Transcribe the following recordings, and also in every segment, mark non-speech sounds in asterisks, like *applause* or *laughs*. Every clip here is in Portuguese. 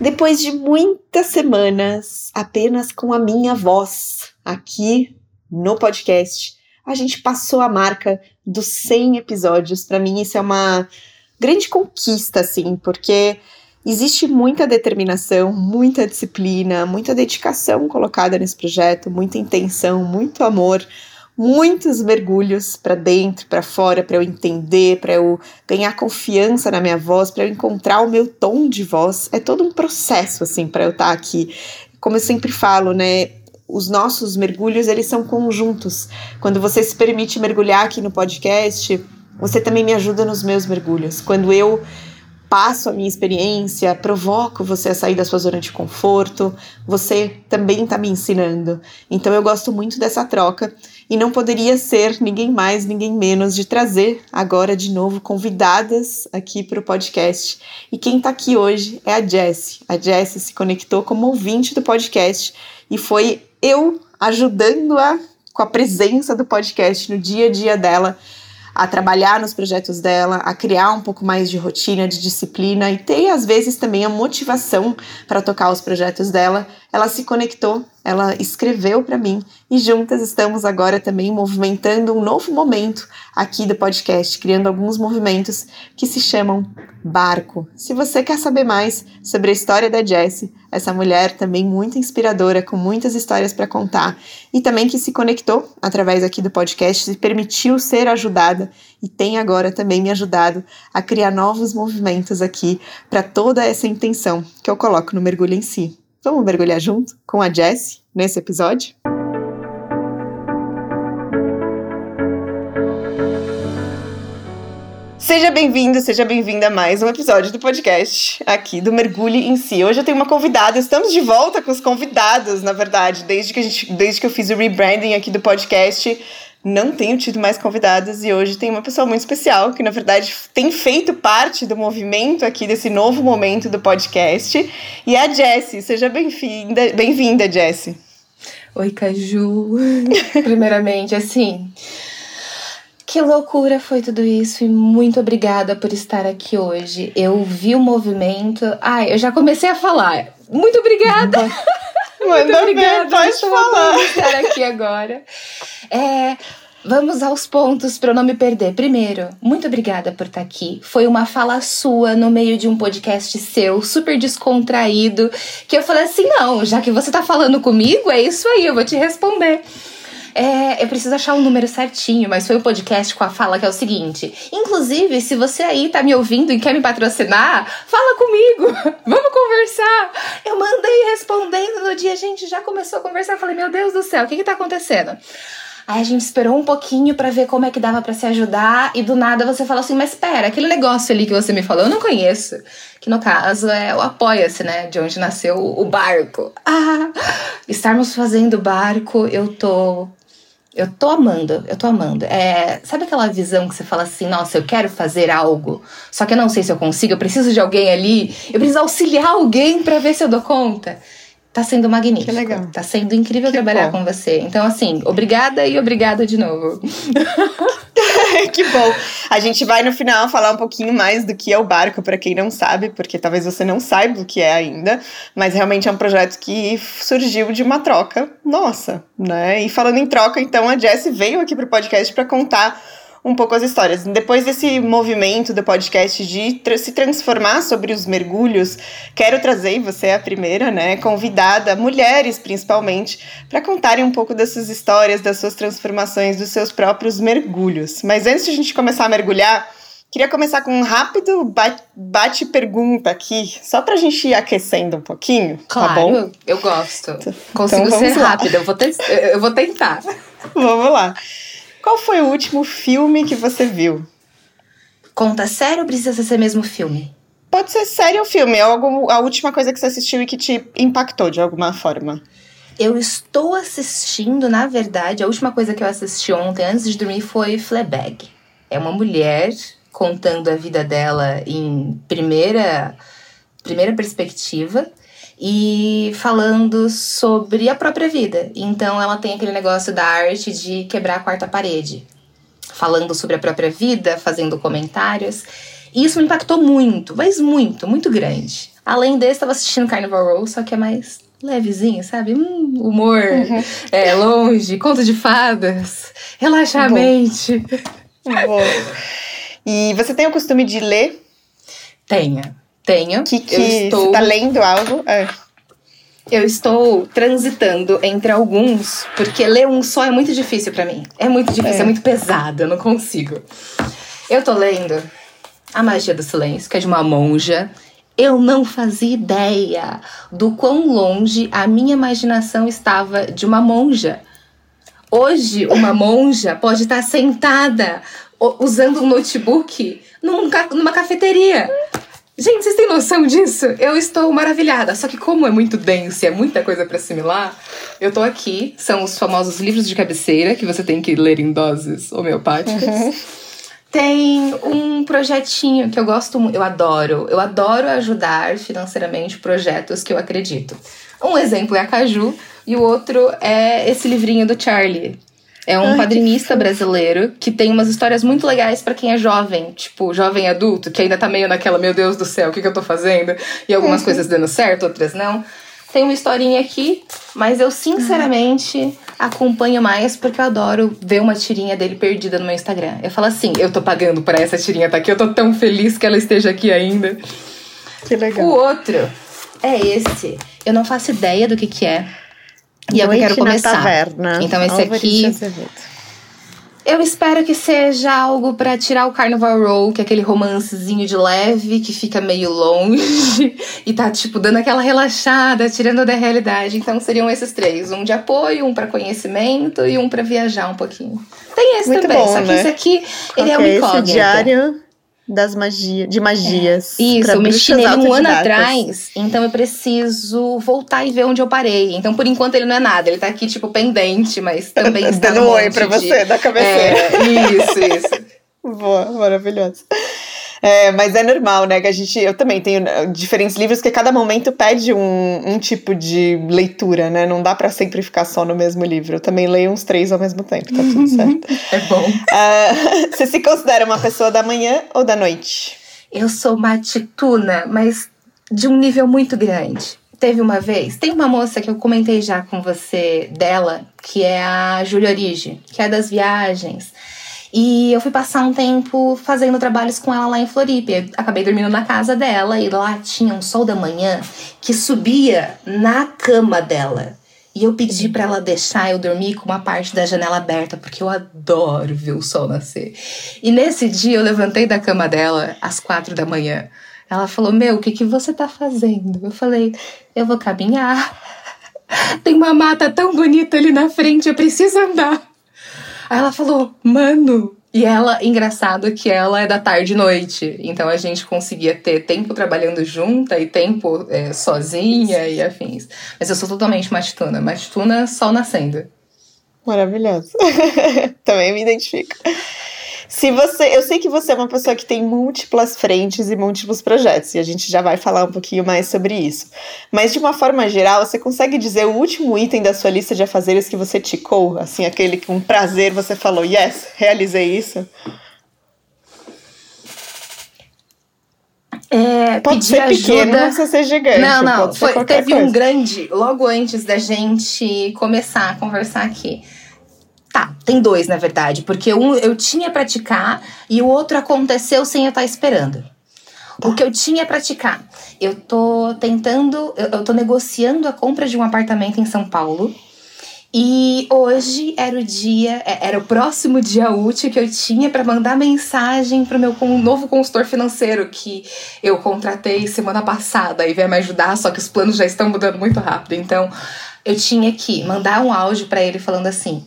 Depois de muitas semanas apenas com a minha voz aqui no podcast, a gente passou a marca dos 100 episódios. Para mim, isso é uma grande conquista, assim, porque existe muita determinação, muita disciplina, muita dedicação colocada nesse projeto, muita intenção, muito amor muitos mergulhos para dentro, para fora, para eu entender, para eu ganhar confiança na minha voz, para eu encontrar o meu tom de voz. É todo um processo assim para eu estar tá aqui. Como eu sempre falo, né? Os nossos mergulhos, eles são conjuntos. Quando você se permite mergulhar aqui no podcast, você também me ajuda nos meus mergulhos. Quando eu passo a minha experiência, provoco você a sair da sua zona de conforto, você também está me ensinando. Então eu gosto muito dessa troca e não poderia ser ninguém mais, ninguém menos de trazer agora de novo convidadas aqui para o podcast. E quem está aqui hoje é a Jessie. A Jessie se conectou como ouvinte do podcast e foi eu ajudando-a com a presença do podcast no dia a dia dela a trabalhar nos projetos dela, a criar um pouco mais de rotina, de disciplina e ter às vezes também a motivação para tocar os projetos dela. Ela se conectou, ela escreveu para mim e juntas estamos agora também movimentando um novo momento aqui do podcast, criando alguns movimentos que se chamam Barco. Se você quer saber mais sobre a história da Jessie, essa mulher também muito inspiradora, com muitas histórias para contar, e também que se conectou através aqui do podcast, se permitiu ser ajudada e tem agora também me ajudado a criar novos movimentos aqui para toda essa intenção que eu coloco no mergulho em si. Vamos mergulhar junto com a Jessie nesse episódio? Seja bem-vindo, seja bem-vinda a mais um episódio do podcast aqui do Mergulho em Si. Hoje eu tenho uma convidada, estamos de volta com os convidados, na verdade, desde que, a gente, desde que eu fiz o rebranding aqui do podcast, não tenho tido mais convidados e hoje tem uma pessoa muito especial que, na verdade, tem feito parte do movimento aqui desse novo momento do podcast. E é a Jessie. Seja bem-vinda, bem-vinda, Jessie. Oi, Caju. *laughs* Primeiramente, assim. Que loucura foi tudo isso e muito obrigada por estar aqui hoje. Eu vi o movimento. Ai, eu já comecei a falar. Muito obrigada! *laughs* Manda muito obrigada, pode falar. estar aqui agora. É, Vamos aos pontos para eu não me perder. Primeiro, muito obrigada por estar aqui. Foi uma fala sua no meio de um podcast seu, super descontraído, que eu falei assim: não, já que você tá falando comigo, é isso aí, eu vou te responder. É, eu preciso achar o um número certinho, mas foi um podcast com a fala que é o seguinte. Inclusive, se você aí tá me ouvindo e quer me patrocinar, fala comigo. *laughs* Vamos conversar. Eu mandei respondendo no dia, a gente já começou a conversar. Falei, meu Deus do céu, o que que tá acontecendo? Aí a gente esperou um pouquinho para ver como é que dava para se ajudar e do nada você fala assim: "Mas espera, aquele negócio ali que você me falou, eu não conheço". Que no caso é o Apoia-se, né, de onde nasceu o barco. Ah, estarmos fazendo barco, eu tô eu tô amando, eu tô amando. É, sabe aquela visão que você fala assim, nossa, eu quero fazer algo, só que eu não sei se eu consigo, eu preciso de alguém ali, eu preciso auxiliar alguém para ver se eu dou conta. Tá sendo magnífico. Que legal. Tá sendo incrível que trabalhar bom. com você. Então, assim, obrigada e obrigada de novo. *laughs* que bom. A gente vai no final falar um pouquinho mais do que é o barco, para quem não sabe, porque talvez você não saiba o que é ainda, mas realmente é um projeto que surgiu de uma troca nossa, né? E falando em troca, então a Jessie veio aqui pro podcast para contar um pouco as histórias. Depois desse movimento do podcast de tra se transformar sobre os mergulhos, quero trazer, você é a primeira, né, convidada, mulheres principalmente, para contarem um pouco dessas histórias, das suas transformações, dos seus próprios mergulhos. Mas antes de a gente começar a mergulhar, Queria começar com um rápido bate-pergunta aqui, só pra gente ir aquecendo um pouquinho, claro, tá bom? eu gosto. Então, Consigo ser rápida, eu vou, eu vou tentar. vamos lá. Qual foi o último filme que você viu? Conta sério ou precisa ser mesmo filme? Pode ser sério ou filme, é algum, a última coisa que você assistiu e que te impactou de alguma forma. Eu estou assistindo, na verdade, a última coisa que eu assisti ontem, antes de dormir, foi Fleabag. É uma mulher contando a vida dela em primeira, primeira perspectiva e falando sobre a própria vida. Então ela tem aquele negócio da arte de quebrar a quarta parede, falando sobre a própria vida, fazendo comentários. E isso me impactou muito, mas muito, muito grande. Além desse, tava assistindo Carnival Row, só que é mais levezinho, sabe? Hum, humor, uhum. é, longe, conto de fadas, relaxa a mente. Bom. E você tem o costume de ler? Tenho, tenho. Que, que estou... Você tá lendo algo? É. Eu estou transitando entre alguns, porque ler um só é muito difícil para mim. É muito difícil, é. é muito pesado, eu não consigo. Eu tô lendo A Magia do Silêncio, que é de uma monja eu não fazia ideia do quão longe a minha imaginação estava de uma monja. Hoje, uma monja pode estar sentada usando um notebook num, numa cafeteria. Gente, vocês têm noção disso? Eu estou maravilhada. Só que como é muito denso e é muita coisa para assimilar, eu tô aqui. São os famosos livros de cabeceira que você tem que ler em doses homeopáticas. Uhum tem um projetinho que eu gosto muito, eu adoro. Eu adoro ajudar financeiramente projetos que eu acredito. Um exemplo é a Caju e o outro é esse livrinho do Charlie. É um Ai, quadrinista brasileiro que tem umas histórias muito legais para quem é jovem, tipo, jovem adulto, que ainda tá meio naquela, meu Deus do céu, o que, que eu tô fazendo? E algumas uhum. coisas dando certo, outras não. Tem uma historinha aqui, mas eu sinceramente acompanho mais porque eu adoro ver uma tirinha dele perdida no meu Instagram. Eu falo assim, eu tô pagando pra essa tirinha tá aqui, eu tô tão feliz que ela esteja aqui ainda. Que legal. O outro é esse. Eu não faço ideia do que que é. E é o que eu quero começar. Taverna. Então esse aqui eu espero que seja algo para tirar o Carnival Row, que é aquele romancezinho de leve que fica meio longe *laughs* e tá tipo dando aquela relaxada, tirando da realidade. Então seriam esses três, um de apoio, um para conhecimento e um para viajar um pouquinho. Tem esse Muito também, bom, só que né? esse aqui ele é um incógnito. Esse diário das magias, de magias. É. Isso, eu mexi nele um ano atrás, então eu preciso voltar e ver onde eu parei. Então, por enquanto, ele não é nada, ele tá aqui, tipo, pendente, mas também *laughs* está Dando um oi pra de... você, da cabeceira. É, isso, isso. *laughs* Boa, maravilhoso. É, mas é normal, né? Que a gente. Eu também tenho né, diferentes livros que cada momento pede um, um tipo de leitura, né? Não dá para sempre ficar só no mesmo livro. Eu também leio uns três ao mesmo tempo, tá tudo certo. *laughs* é bom. Uh, *laughs* você se considera uma pessoa da manhã ou da noite? Eu sou uma tituna, mas de um nível muito grande. Teve uma vez, tem uma moça que eu comentei já com você dela, que é a Júlia Origi, que é das viagens. E eu fui passar um tempo fazendo trabalhos com ela lá em Floripa. Eu acabei dormindo na casa dela e lá tinha um sol da manhã que subia na cama dela. E eu pedi para ela deixar eu dormir com uma parte da janela aberta, porque eu adoro ver o sol nascer. E nesse dia eu levantei da cama dela às quatro da manhã. Ela falou: Meu, o que, que você tá fazendo? Eu falei: Eu vou caminhar. *laughs* Tem uma mata tão bonita ali na frente, eu preciso andar. Aí ela falou, mano. E ela, engraçado que ela é da tarde e noite. Então a gente conseguia ter tempo trabalhando junta e tempo é, sozinha e afins. Mas eu sou totalmente matutuna. Matutuna sol nascendo. Maravilhoso. *laughs* Também me identifico. Se você, eu sei que você é uma pessoa que tem múltiplas frentes e múltiplos projetos, e a gente já vai falar um pouquinho mais sobre isso. Mas de uma forma geral, você consegue dizer o último item da sua lista de afazeres que você ticou, assim, aquele que com prazer você falou, yes, realizei isso? É, pode ser ajuda. pequeno, não precisa ser gigante. Não, não. Foi, teve coisa. um grande, logo antes da gente começar a conversar aqui. Tá, tem dois, na verdade, porque um eu tinha praticar e o outro aconteceu sem eu estar esperando. O que eu tinha praticar, eu tô tentando, eu, eu tô negociando a compra de um apartamento em São Paulo. E hoje era o dia, é, era o próximo dia útil que eu tinha para mandar mensagem para o meu novo consultor financeiro que eu contratei semana passada e veio me ajudar, só que os planos já estão mudando muito rápido. Então, eu tinha que mandar um áudio para ele falando assim: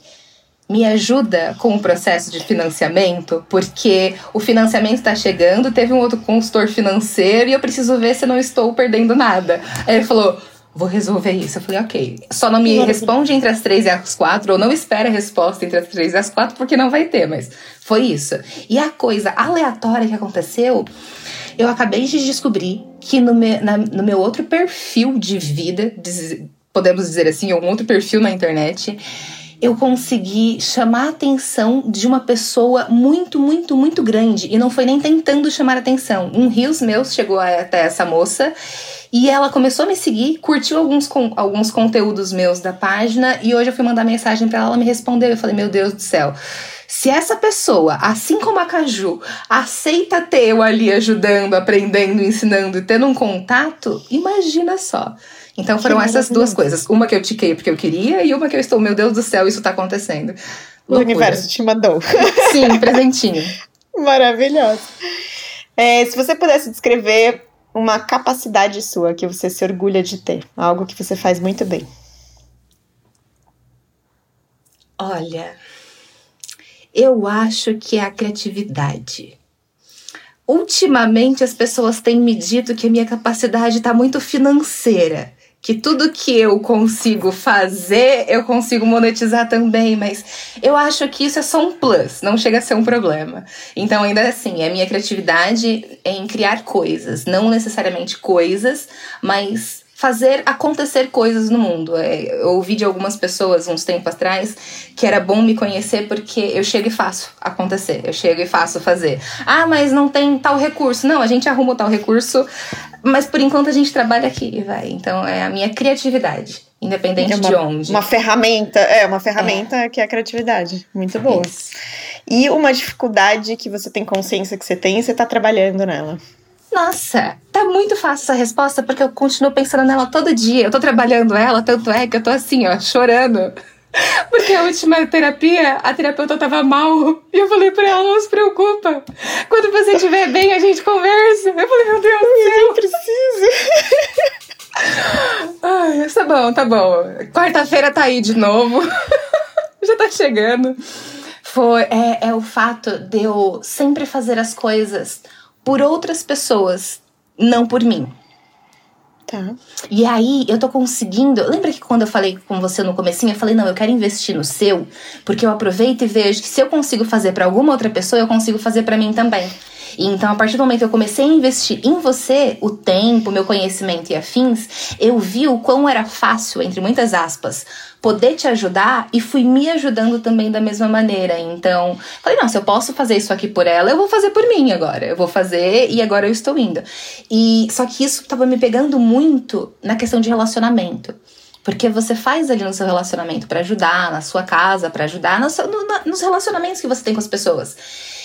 me ajuda com o processo de financiamento, porque o financiamento está chegando, teve um outro consultor financeiro e eu preciso ver se não estou perdendo nada. Aí ele falou: vou resolver isso. Eu falei, ok. Só não me responde entre as três e as quatro, ou não espera a resposta entre as três e as quatro, porque não vai ter, mas foi isso. E a coisa aleatória que aconteceu, eu acabei de descobrir que no meu, na, no meu outro perfil de vida, podemos dizer assim, um outro perfil na internet, eu consegui chamar a atenção de uma pessoa muito, muito, muito grande. E não foi nem tentando chamar a atenção. Um rios meus chegou até essa moça E ela começou a me seguir, curtiu alguns, com, alguns conteúdos meus da página e hoje eu fui mandar mensagem para ela, ela me respondeu. Eu falei: Meu Deus do céu. Se essa pessoa, assim como a Caju, aceita ter eu ali ajudando, aprendendo, ensinando e tendo um contato, imagina só. Então foram essas duas coisas. Uma que eu tiquei porque eu queria e uma que eu estou, meu Deus do céu, isso tá acontecendo. O universo te mandou. *laughs* Sim, presentinho. *laughs* Maravilhoso. É, se você pudesse descrever uma capacidade sua que você se orgulha de ter, algo que você faz muito bem. Olha, eu acho que é a criatividade. Ultimamente as pessoas têm me dito que a minha capacidade está muito financeira que tudo que eu consigo fazer, eu consigo monetizar também, mas eu acho que isso é só um plus, não chega a ser um problema. Então, ainda assim, é minha criatividade em criar coisas, não necessariamente coisas, mas fazer acontecer coisas no mundo. É, eu ouvi de algumas pessoas uns tempos atrás que era bom me conhecer porque eu chego e faço acontecer, eu chego e faço fazer. Ah, mas não tem tal recurso. Não, a gente arruma tal recurso, mas por enquanto a gente trabalha aqui, vai. Então é a minha criatividade, independente é uma, de onde. Uma ferramenta, é uma ferramenta é. que é a criatividade. Muito boa. Isso. E uma dificuldade que você tem consciência que você tem e você tá trabalhando nela. Nossa, tá muito fácil essa resposta porque eu continuo pensando nela todo dia. Eu tô trabalhando ela, tanto é que eu tô assim, ó, chorando. *laughs* Porque a última terapia, a terapeuta tava mal. E eu falei pra ela, não se preocupa. Quando você estiver bem, a gente conversa. Eu falei, meu Deus do céu. Eu preciso. *laughs* Ai, tá bom, tá bom. Quarta-feira tá aí de novo. *laughs* Já tá chegando. Foi, é, é o fato de eu sempre fazer as coisas por outras pessoas, não por mim. Tá. E aí eu tô conseguindo. Lembra que quando eu falei com você no comecinho, eu falei, não, eu quero investir no seu, porque eu aproveito e vejo que se eu consigo fazer para alguma outra pessoa, eu consigo fazer para mim também. Então, a partir do momento que eu comecei a investir em você, o tempo, meu conhecimento e afins, eu vi o quão era fácil, entre muitas aspas, poder te ajudar e fui me ajudando também da mesma maneira. Então, falei, não, se eu posso fazer isso aqui por ela, eu vou fazer por mim agora. Eu vou fazer e agora eu estou indo. E só que isso estava me pegando muito na questão de relacionamento. Porque você faz ali no seu relacionamento para ajudar, na sua casa, para ajudar no seu, no, nos relacionamentos que você tem com as pessoas.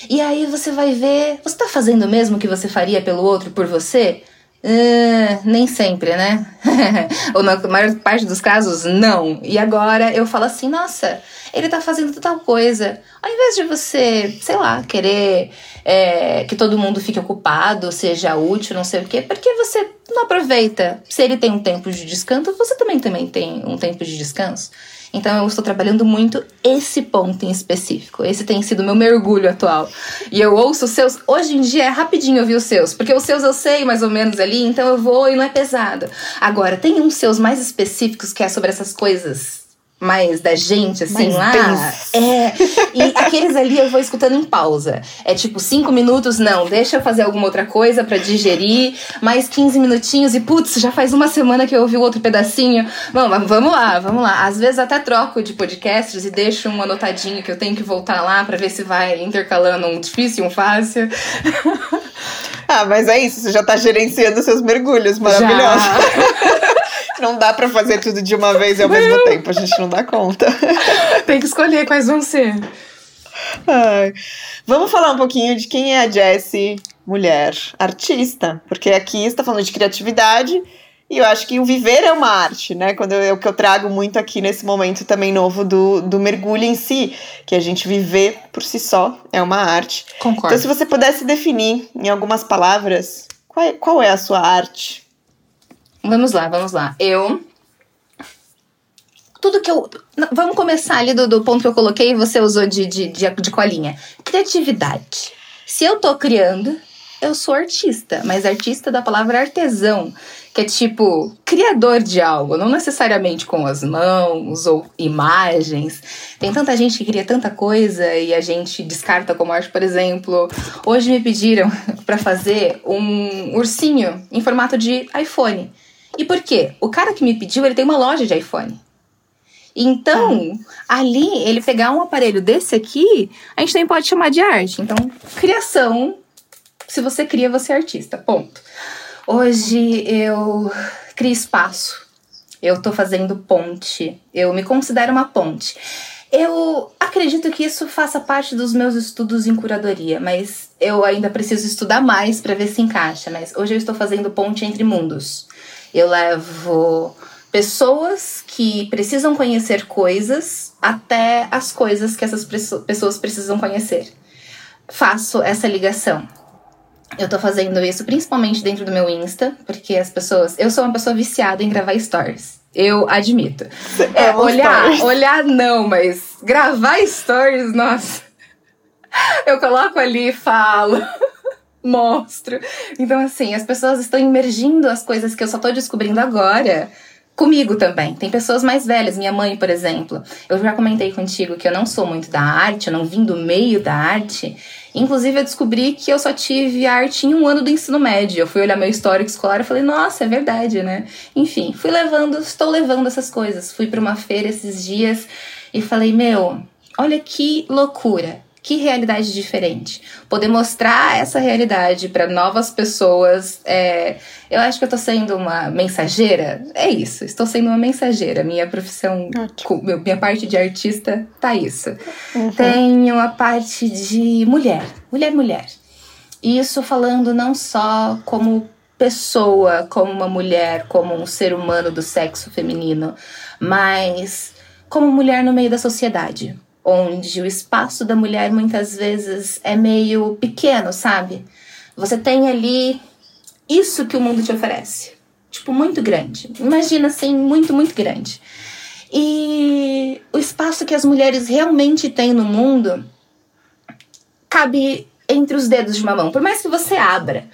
E aí você vai ver, você tá fazendo o mesmo que você faria pelo outro por você? Uh, nem sempre, né? *laughs* Ou na maior parte dos casos, não. E agora eu falo assim, nossa, ele tá fazendo tal coisa. Ao invés de você, sei lá, querer é, que todo mundo fique ocupado, seja útil, não sei o quê, porque você não aproveita. Se ele tem um tempo de descanso, você também, também tem um tempo de descanso. Então eu estou trabalhando muito esse ponto em específico. Esse tem sido meu mergulho atual. E eu ouço os seus. Hoje em dia é rapidinho ouvir os seus, porque os seus eu sei mais ou menos ali, então eu vou e não é pesado. Agora, tem uns seus mais específicos que é sobre essas coisas mais da gente, assim, mais lá. É. E aqueles ali eu vou escutando em pausa. É tipo, cinco minutos, não, deixa eu fazer alguma outra coisa para digerir. Mais 15 minutinhos e, putz, já faz uma semana que eu ouvi o outro pedacinho. Bom, mas vamos lá, vamos lá. Às vezes até troco de podcasts e deixo um anotadinho que eu tenho que voltar lá para ver se vai intercalando um difícil e um fácil. Ah, mas é isso, você já tá gerenciando seus mergulhos, maravilhoso. Não dá para fazer tudo de uma vez e ao mesmo tempo, a gente não dá conta. *laughs* Tem que escolher quais vão ser. Ai. Vamos falar um pouquinho de quem é a Jessie, mulher, artista, porque aqui está falando de criatividade e eu acho que o viver é uma arte, né? Quando eu, é o que eu trago muito aqui nesse momento também novo do, do mergulho em si, que a gente viver por si só é uma arte. Concordo. Então, se você pudesse definir em algumas palavras, qual é, qual é a sua arte? Vamos lá, vamos lá. Eu. Tudo que eu. Vamos começar ali do, do ponto que eu coloquei e você usou de, de, de, de colinha. Criatividade. Se eu tô criando, eu sou artista, mas artista da palavra artesão, que é tipo criador de algo, não necessariamente com as mãos ou imagens. Tem tanta gente que cria tanta coisa e a gente descarta como arte, por exemplo. Hoje me pediram *laughs* para fazer um ursinho em formato de iPhone. E por quê? O cara que me pediu, ele tem uma loja de iPhone. Então, ah. ali, ele pegar um aparelho desse aqui, a gente nem pode chamar de arte. Então, criação, se você cria, você é artista. Ponto. Hoje eu crio espaço. Eu tô fazendo ponte. Eu me considero uma ponte. Eu acredito que isso faça parte dos meus estudos em curadoria, mas eu ainda preciso estudar mais para ver se encaixa. Mas hoje eu estou fazendo ponte entre mundos. Eu levo pessoas que precisam conhecer coisas até as coisas que essas pessoas precisam conhecer. Faço essa ligação. Eu tô fazendo isso principalmente dentro do meu Insta, porque as pessoas. Eu sou uma pessoa viciada em gravar stories. Eu admito. É, olhar, stories. olhar não, mas gravar stories, nossa. Eu coloco ali e falo. Mostro. Então, assim, as pessoas estão imergindo as coisas que eu só tô descobrindo agora comigo também. Tem pessoas mais velhas, minha mãe, por exemplo. Eu já comentei contigo que eu não sou muito da arte, eu não vim do meio da arte. Inclusive, eu descobri que eu só tive arte em um ano do ensino médio. Eu fui olhar meu histórico escolar e falei, nossa, é verdade, né? Enfim, fui levando, estou levando essas coisas. Fui para uma feira esses dias e falei, meu, olha que loucura que realidade diferente. Poder mostrar essa realidade para novas pessoas. É, eu acho que eu tô sendo uma mensageira. É isso, estou sendo uma mensageira. Minha profissão, Ótimo. minha parte de artista tá isso. Uhum. Tenho a parte de mulher, mulher, mulher. Isso falando não só como pessoa, como uma mulher, como um ser humano do sexo feminino, mas como mulher no meio da sociedade onde o espaço da mulher muitas vezes é meio pequeno, sabe? Você tem ali isso que o mundo te oferece. Tipo, muito grande. Imagina assim, muito, muito grande. E o espaço que as mulheres realmente têm no mundo cabe entre os dedos de uma mão. Por mais que você abra,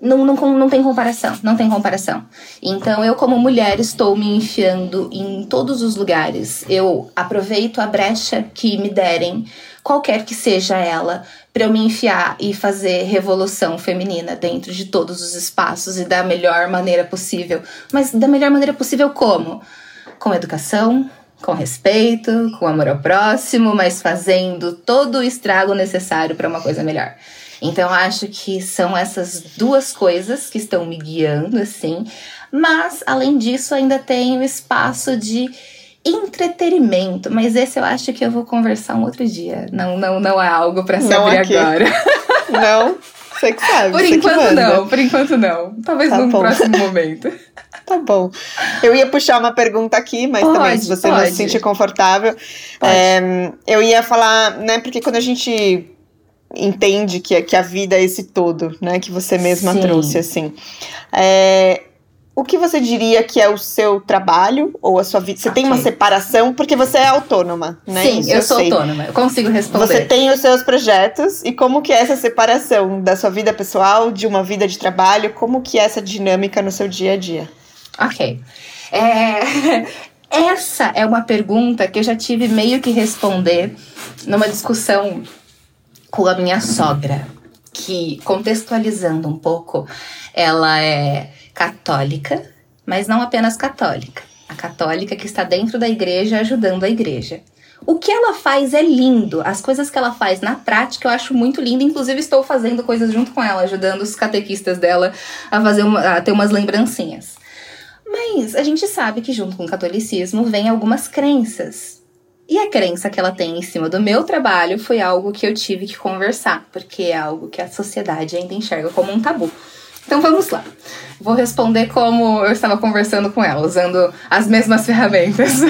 não, não, não tem comparação, não tem comparação. Então, eu, como mulher, estou me enfiando em todos os lugares. Eu aproveito a brecha que me derem, qualquer que seja ela, para eu me enfiar e fazer revolução feminina dentro de todos os espaços e da melhor maneira possível. Mas da melhor maneira possível, como? Com educação, com respeito, com amor ao próximo, mas fazendo todo o estrago necessário para uma coisa melhor. Então acho que são essas duas coisas que estão me guiando assim, mas além disso ainda tem o espaço de entretenimento, mas esse eu acho que eu vou conversar um outro dia. Não, não, não é algo para se abrir agora. *laughs* Não, você que sabe. Por enquanto não, por enquanto não. Talvez tá num bom. próximo momento. *laughs* Tá bom. Eu ia puxar uma pergunta aqui, mas pode, também, se você pode. não se sentir confortável, é, eu ia falar, né? Porque quando a gente entende que, que a vida é esse todo, né? Que você mesma Sim. trouxe, assim. É, o que você diria que é o seu trabalho ou a sua vida? Você okay. tem uma separação porque você é autônoma, né? Sim, Isso eu, sou sei. autônoma. Eu consigo responder. Você tem os seus projetos e como que é essa separação da sua vida pessoal de uma vida de trabalho? Como que é essa dinâmica no seu dia a dia? Ok. É, *laughs* essa é uma pergunta que eu já tive meio que responder numa discussão com a minha sogra, que, contextualizando um pouco, ela é católica, mas não apenas católica. A católica que está dentro da igreja ajudando a igreja. O que ela faz é lindo. As coisas que ela faz na prática eu acho muito lindo. Inclusive, estou fazendo coisas junto com ela, ajudando os catequistas dela a fazer uma, a ter umas lembrancinhas. Mas a gente sabe que junto com o catolicismo vem algumas crenças. E a crença que ela tem em cima do meu trabalho foi algo que eu tive que conversar, porque é algo que a sociedade ainda enxerga como um tabu. Então vamos lá. Vou responder como eu estava conversando com ela, usando as mesmas *laughs* ferramentas.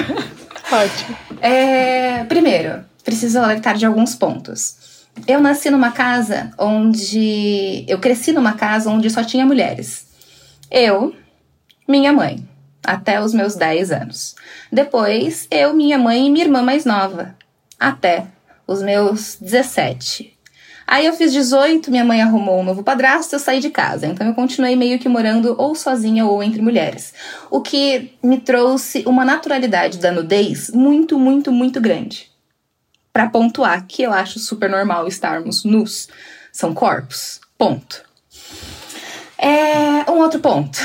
Ótimo. É, primeiro, preciso alertar de alguns pontos. Eu nasci numa casa onde. Eu cresci numa casa onde só tinha mulheres. Eu, minha mãe, até os meus 10 anos. Depois, eu, minha mãe e minha irmã mais nova, até os meus 17. Aí eu fiz 18, minha mãe arrumou um novo padrasto, eu saí de casa. Então eu continuei meio que morando ou sozinha ou entre mulheres. O que me trouxe uma naturalidade da nudez muito, muito, muito grande. Para pontuar que eu acho super normal estarmos nus. São corpos. Ponto. É, um outro ponto.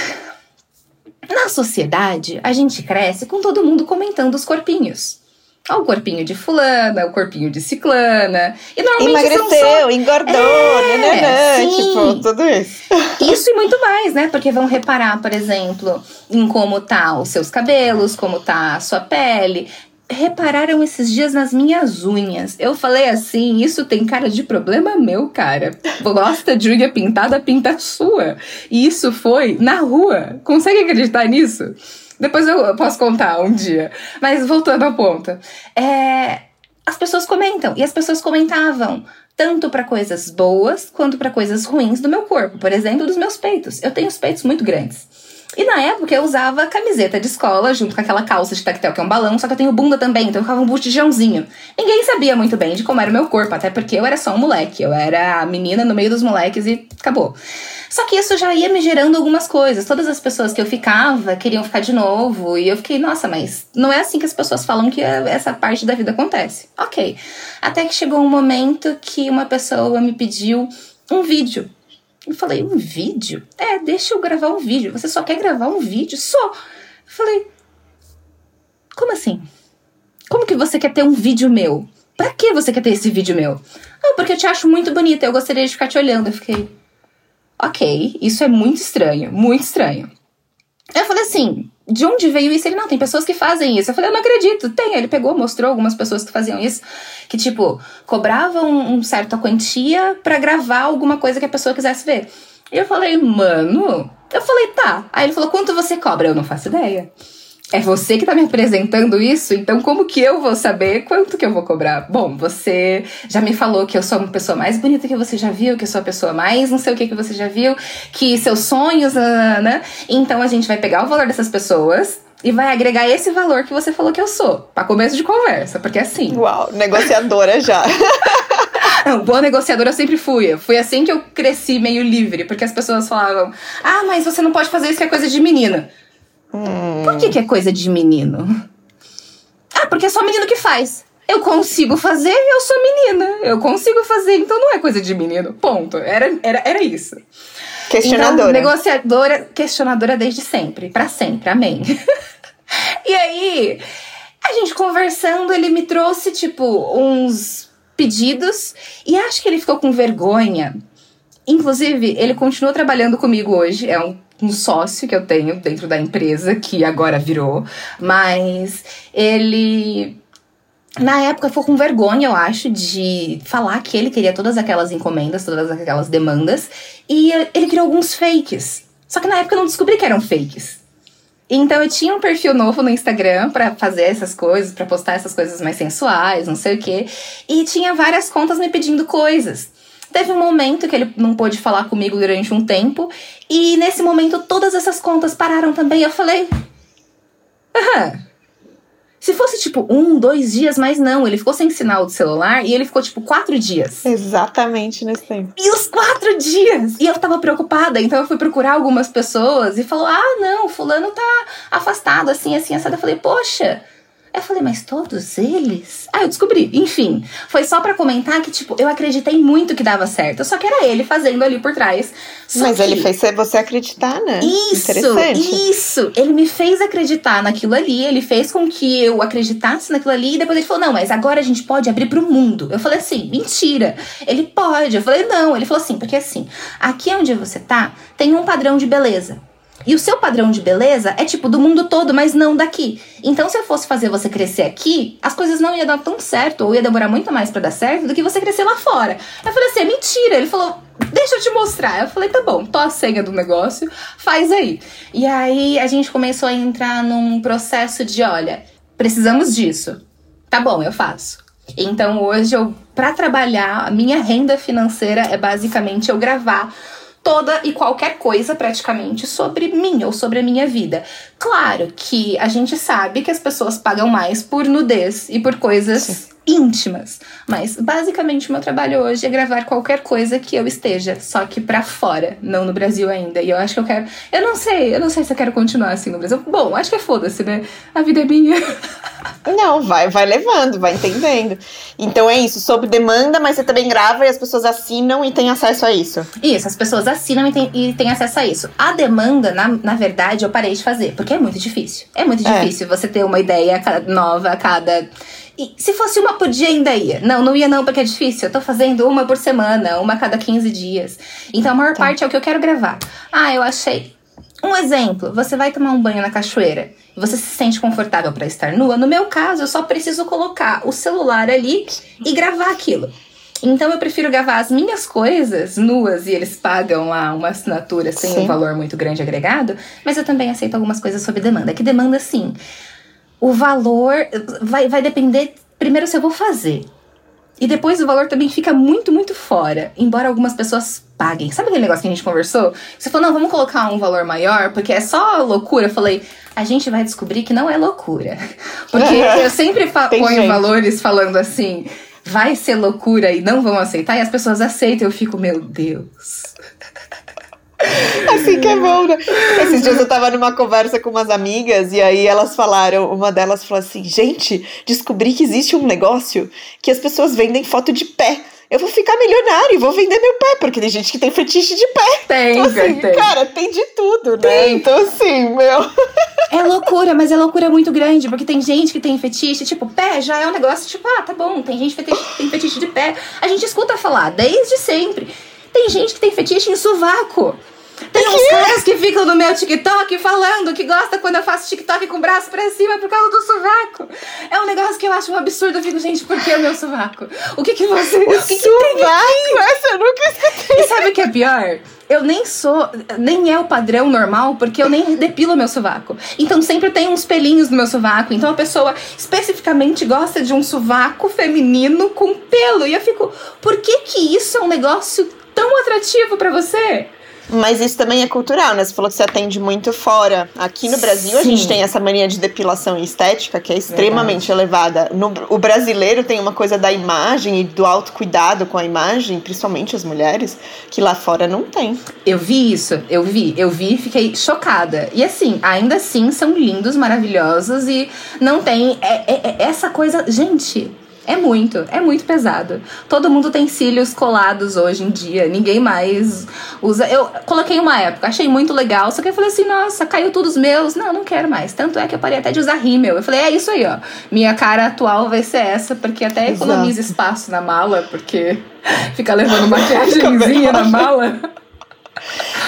Na sociedade, a gente cresce com todo mundo comentando os corpinhos. Ó, o corpinho de fulana, o corpinho de ciclana. E normalmente Emagreceu, só... engordou, é, nananã, tipo, tudo isso. *laughs* Isso e muito mais, né? Porque vão reparar, por exemplo, em como tá os seus cabelos, como tá a sua pele. Repararam esses dias nas minhas unhas. Eu falei assim, isso tem cara de problema meu, cara. Gosta de unha pintada, pinta sua. E isso foi na rua. Consegue acreditar nisso? Depois eu posso contar um dia. Mas voltando ao ponto. É, as pessoas comentam. E as pessoas comentavam tanto para coisas boas quanto para coisas ruins do meu corpo. Por exemplo, dos meus peitos. Eu tenho os peitos muito grandes. E na época eu usava camiseta de escola junto com aquela calça de tactel que é um balão, só que eu tenho bunda também, então eu ficava um botijãozinho. Ninguém sabia muito bem de como era o meu corpo, até porque eu era só um moleque, eu era a menina no meio dos moleques e acabou. Só que isso já ia me gerando algumas coisas. Todas as pessoas que eu ficava queriam ficar de novo, e eu fiquei, nossa, mas não é assim que as pessoas falam que essa parte da vida acontece. Ok. Até que chegou um momento que uma pessoa me pediu um vídeo eu falei, um vídeo? É, deixa eu gravar um vídeo. Você só quer gravar um vídeo? Só. Eu falei, como assim? Como que você quer ter um vídeo meu? Pra que você quer ter esse vídeo meu? Ah, porque eu te acho muito bonita, eu gostaria de ficar te olhando. Eu fiquei, ok, isso é muito estranho, muito estranho. Eu falei assim, de onde veio isso? Ele, não, tem pessoas que fazem isso. Eu falei, eu não acredito. Tem. Ele pegou, mostrou algumas pessoas que faziam isso, que, tipo, cobravam um certa quantia para gravar alguma coisa que a pessoa quisesse ver. E eu falei, mano. Eu falei, tá. Aí ele falou, quanto você cobra? Eu não faço ideia. É você que tá me apresentando isso, então como que eu vou saber quanto que eu vou cobrar? Bom, você já me falou que eu sou uma pessoa mais bonita que você já viu, que eu sou a pessoa mais não sei o que que você já viu, que seus sonhos, né? Então a gente vai pegar o valor dessas pessoas e vai agregar esse valor que você falou que eu sou, para começo de conversa, porque é assim. Uau, negociadora já. *laughs* Não, boa negociadora eu sempre fui. Foi assim que eu cresci meio livre, porque as pessoas falavam: "Ah, mas você não pode fazer isso que é coisa de menina". Hum. Por que, que é coisa de menino? Ah, porque é só menino que faz. Eu consigo fazer e eu sou menina. Eu consigo fazer, então não é coisa de menino. Ponto. Era, era, era isso. Questionadora. Então, negociadora, questionadora desde sempre. para sempre. Amém. *laughs* e aí, a gente conversando, ele me trouxe, tipo, uns pedidos. E acho que ele ficou com vergonha. Inclusive, ele continua trabalhando comigo hoje. É um um sócio que eu tenho dentro da empresa, que agora virou, mas ele na época ficou com vergonha, eu acho, de falar que ele queria todas aquelas encomendas, todas aquelas demandas, e ele criou alguns fakes. Só que na época eu não descobri que eram fakes. Então eu tinha um perfil novo no Instagram para fazer essas coisas, para postar essas coisas mais sensuais, não sei o quê, e tinha várias contas me pedindo coisas. Teve um momento que ele não pôde falar comigo durante um tempo, e nesse momento todas essas contas pararam também. Eu falei. Aham. Se fosse tipo um, dois dias, mas não, ele ficou sem sinal de celular e ele ficou tipo quatro dias. Exatamente nesse tempo. E os quatro dias! E eu tava preocupada, então eu fui procurar algumas pessoas e falou: ah, não, fulano tá afastado, assim, assim, assado. Eu falei, poxa, eu falei, mas todos eles? Ah, eu descobri. Enfim, foi só para comentar que, tipo, eu acreditei muito que dava certo. Só que era ele fazendo ali por trás. Só mas que... ele fez você acreditar, né? Isso, isso. Ele me fez acreditar naquilo ali. Ele fez com que eu acreditasse naquilo ali. E depois ele falou, não, mas agora a gente pode abrir pro mundo. Eu falei assim, mentira. Ele pode. Eu falei, não. Ele falou assim, porque assim, aqui onde você tá, tem um padrão de beleza. E o seu padrão de beleza é tipo do mundo todo, mas não daqui. Então, se eu fosse fazer você crescer aqui, as coisas não iam dar tão certo, ou ia demorar muito mais para dar certo, do que você crescer lá fora. Eu falei assim: é mentira. Ele falou: deixa eu te mostrar. Eu falei: tá bom, tô a senha do negócio, faz aí. E aí a gente começou a entrar num processo de: olha, precisamos disso. Tá bom, eu faço. Então hoje eu, para trabalhar, a minha renda financeira é basicamente eu gravar toda e qualquer coisa praticamente sobre mim ou sobre a minha vida. Claro que a gente sabe que as pessoas pagam mais por nudez e por coisas Sim íntimas. Mas basicamente o meu trabalho hoje é gravar qualquer coisa que eu esteja, só que para fora, não no Brasil ainda. E eu acho que eu quero, eu não sei, eu não sei se eu quero continuar assim no Brasil. Bom, acho que é foda-se, né? A vida é minha. *laughs* Não, vai, vai levando, vai entendendo. Então é isso, sob demanda, mas você também grava e as pessoas assinam e têm acesso a isso. Isso, as pessoas assinam e têm, e têm acesso a isso. A demanda, na, na verdade, eu parei de fazer, porque é muito difícil. É muito é. difícil você ter uma ideia nova a cada E se fosse uma por dia ainda ia. Não, não ia não, porque é difícil. Eu tô fazendo uma por semana, uma a cada 15 dias. Então a maior tá. parte é o que eu quero gravar. Ah, eu achei. Um exemplo, você vai tomar um banho na cachoeira e você se sente confortável para estar nua. No meu caso, eu só preciso colocar o celular ali e gravar aquilo. Então eu prefiro gravar as minhas coisas nuas e eles pagam lá uma assinatura sem sim. um valor muito grande agregado, mas eu também aceito algumas coisas sob demanda. Que demanda sim. O valor vai, vai depender primeiro se eu vou fazer. E depois o valor também fica muito, muito fora. Embora algumas pessoas paguem. Sabe aquele negócio que a gente conversou? Você falou, não, vamos colocar um valor maior, porque é só loucura. Eu falei, a gente vai descobrir que não é loucura. *laughs* Porque *laughs* eu sempre ponho gente. valores falando assim, vai ser loucura e não vão aceitar, e as pessoas aceitam. Eu fico, meu Deus. Assim que é bom, né? Esses dias eu tava numa conversa com umas amigas e aí elas falaram, uma delas falou assim: gente, descobri que existe um negócio que as pessoas vendem foto de pé. Eu vou ficar milionário e vou vender meu pé, porque tem gente que tem fetiche de pé. Tem, então, assim, tem. Cara, tem de tudo, né? Tem. Então, assim, meu. É loucura, mas é loucura muito grande, porque tem gente que tem fetiche, tipo, pé já é um negócio, tipo, ah, tá bom, tem gente que tem fetiche de pé. A gente escuta falar desde sempre. Tem gente que tem fetiche em sovaco. Tem uns caras que ficam no meu TikTok falando que gosta quando eu faço TikTok com o braço pra cima por causa do sovaco. É um negócio que eu acho um absurdo. Eu fico, gente, por que o meu sovaco? O que que você... O, *laughs* o que, que tem aqui? Essa eu nunca escutei. E sabe o que é pior? eu nem sou, nem é o padrão normal, porque eu nem depilo meu sovaco. Então sempre tem uns pelinhos no meu sovaco. Então a pessoa especificamente gosta de um sovaco feminino com pelo. E eu fico, por que que isso é um negócio tão atrativo para você? Mas isso também é cultural, né? Você falou que você atende muito fora. Aqui no Brasil, Sim. a gente tem essa mania de depilação estética que é extremamente Verdade. elevada. No, o brasileiro tem uma coisa da imagem e do autocuidado com a imagem, principalmente as mulheres, que lá fora não tem. Eu vi isso, eu vi, eu vi e fiquei chocada. E assim, ainda assim são lindos, maravilhosos e não tem é, é, é essa coisa. Gente, é muito, é muito pesado. Todo mundo tem cílios colados hoje em dia, ninguém mais usa. Eu coloquei uma época, achei muito legal, só que eu falei assim: nossa, caiu tudo os meus. Não, não quero mais. Tanto é que eu parei até de usar rímel. Eu falei: é isso aí, ó. Minha cara atual vai ser essa, porque até economiza espaço na mala, porque *laughs* fica levando maquiagemzinha *laughs* na mala.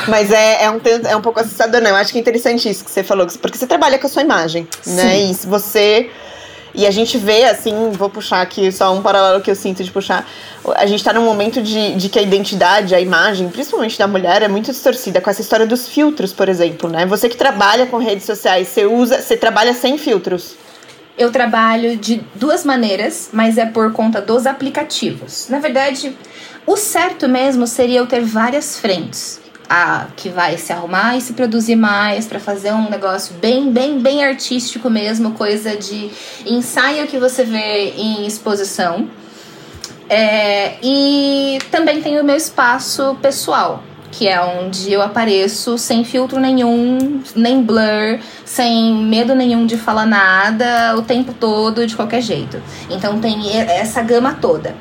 Mas é, é, um, é um pouco assustador, né? Eu acho que é interessante isso que você falou, porque você trabalha com a sua imagem, Sim. né? E se você e a gente vê, assim, vou puxar aqui só um paralelo que eu sinto de puxar. A gente tá num momento de, de que a identidade, a imagem, principalmente da mulher, é muito distorcida com essa história dos filtros, por exemplo, né? Você que trabalha com redes sociais, você usa, você trabalha sem filtros. Eu trabalho de duas maneiras, mas é por conta dos aplicativos. Na verdade, o certo mesmo seria eu ter várias frentes a que vai se arrumar e se produzir mais para fazer um negócio bem, bem, bem artístico mesmo, coisa de ensaio que você vê em exposição. É, e também tem o meu espaço pessoal, que é onde eu apareço sem filtro nenhum, nem blur, sem medo nenhum de falar nada o tempo todo, de qualquer jeito. Então tem essa gama toda.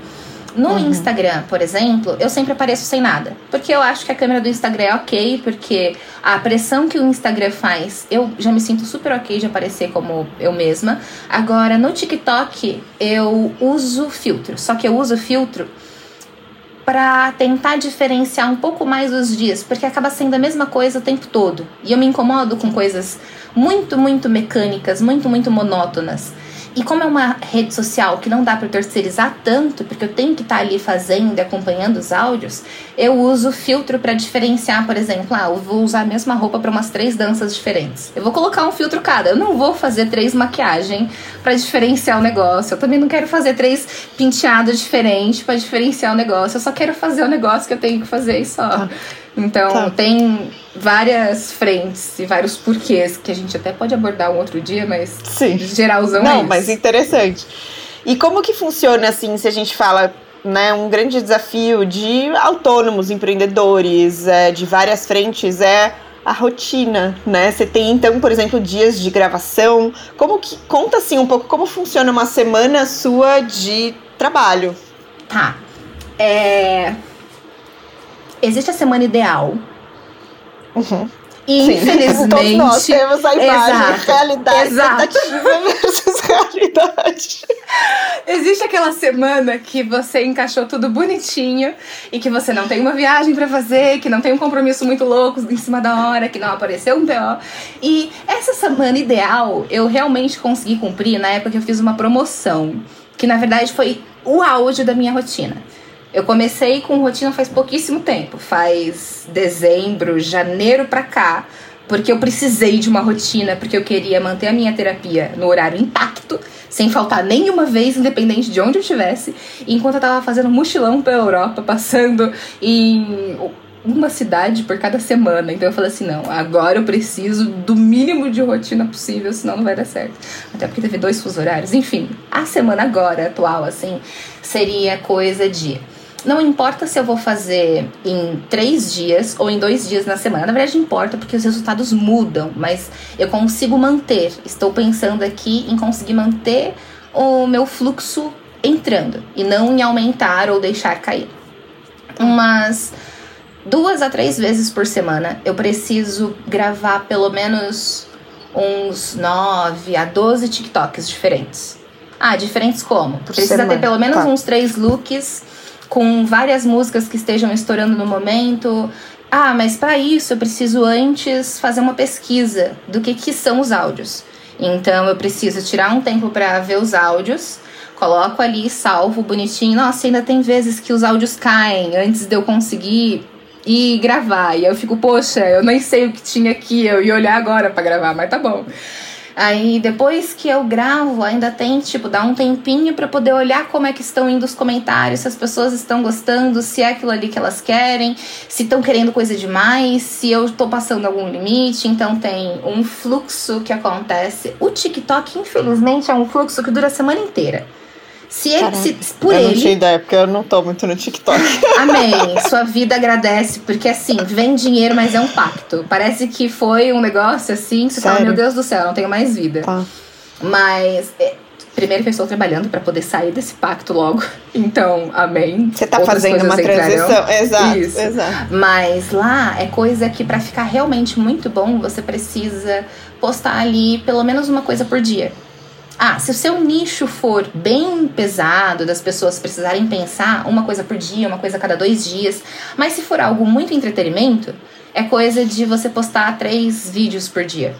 No uhum. Instagram, por exemplo, eu sempre apareço sem nada. Porque eu acho que a câmera do Instagram é ok, porque a pressão que o Instagram faz, eu já me sinto super ok de aparecer como eu mesma. Agora, no TikTok, eu uso filtro. Só que eu uso filtro para tentar diferenciar um pouco mais os dias, porque acaba sendo a mesma coisa o tempo todo. E eu me incomodo com coisas muito, muito mecânicas, muito, muito monótonas. E como é uma rede social que não dá para terceirizar tanto, porque eu tenho que estar tá ali fazendo e acompanhando os áudios, eu uso filtro para diferenciar, por exemplo, ah, eu vou usar a mesma roupa para umas três danças diferentes. Eu vou colocar um filtro cada. Eu não vou fazer três maquiagem para diferenciar o negócio. Eu também não quero fazer três penteados diferentes para diferenciar o negócio. Eu só quero fazer o negócio que eu tenho que fazer e só. Tá. Então, tá. tem várias frentes e vários porquês que a gente até pode abordar um outro dia, mas Sim. geralzão Não, é mas interessante. E como que funciona assim, se a gente fala, né, um grande desafio de autônomos, empreendedores, é, de várias frentes é a rotina, né? Você tem então, por exemplo, dias de gravação. Como que conta assim um pouco como funciona uma semana sua de trabalho? Tá. É existe a semana ideal. Uhum. Infelizmente. Sim, todos nós temos a imagem, exato, realidade, exato. versus realidade. Existe aquela semana que você encaixou tudo bonitinho e que você não tem uma viagem para fazer, que não tem um compromisso muito louco em cima da hora, que não apareceu um PO. E essa semana ideal eu realmente consegui cumprir na época que eu fiz uma promoção, que na verdade foi o auge da minha rotina. Eu comecei com rotina faz pouquíssimo tempo, faz dezembro, janeiro pra cá, porque eu precisei de uma rotina, porque eu queria manter a minha terapia no horário intacto, sem faltar nenhuma vez, independente de onde eu estivesse, enquanto eu tava fazendo mochilão pela Europa, passando em uma cidade por cada semana. Então eu falei assim: não, agora eu preciso do mínimo de rotina possível, senão não vai dar certo. Até porque teve dois fusos horários. Enfim, a semana agora, atual, assim, seria coisa de não importa se eu vou fazer em três dias ou em dois dias na semana. Na verdade, importa porque os resultados mudam, mas eu consigo manter. Estou pensando aqui em conseguir manter o meu fluxo entrando e não em aumentar ou deixar cair. Umas duas a três vezes por semana eu preciso gravar pelo menos uns 9 a 12 TikToks diferentes. Ah, diferentes como? Por Precisa semana. ter pelo menos tá. uns três looks com várias músicas que estejam estourando no momento. Ah, mas para isso eu preciso antes fazer uma pesquisa do que, que são os áudios. Então eu preciso tirar um tempo para ver os áudios, coloco ali, salvo bonitinho. Nossa, ainda tem vezes que os áudios caem antes de eu conseguir ir gravar. E eu fico, poxa, eu nem sei o que tinha aqui, eu ia olhar agora para gravar, mas tá bom. Aí depois que eu gravo, ainda tem tipo dar um tempinho para poder olhar como é que estão indo os comentários, se as pessoas estão gostando, se é aquilo ali que elas querem, se estão querendo coisa demais, se eu tô passando algum limite. Então tem um fluxo que acontece. O TikTok, infelizmente, é um fluxo que dura a semana inteira. Se ele, se, por eu ele. não tinha ideia, porque eu não tô muito no TikTok. *laughs* Amém. *laughs* Sua vida agradece, porque assim, vem dinheiro, mas é um pacto. Parece que foi um negócio assim, você Sério? fala, meu Deus do céu, não tenho mais vida. Tá. Mas. É, primeiro que eu estou trabalhando para poder sair desse pacto logo. *laughs* Então, amém. Você tá Outras fazendo uma transição. Exato, Isso. exato. Mas lá é coisa que para ficar realmente muito bom, você precisa postar ali pelo menos uma coisa por dia. Ah, se o seu nicho for bem pesado, das pessoas precisarem pensar uma coisa por dia, uma coisa a cada dois dias, mas se for algo muito entretenimento, é coisa de você postar três vídeos por dia.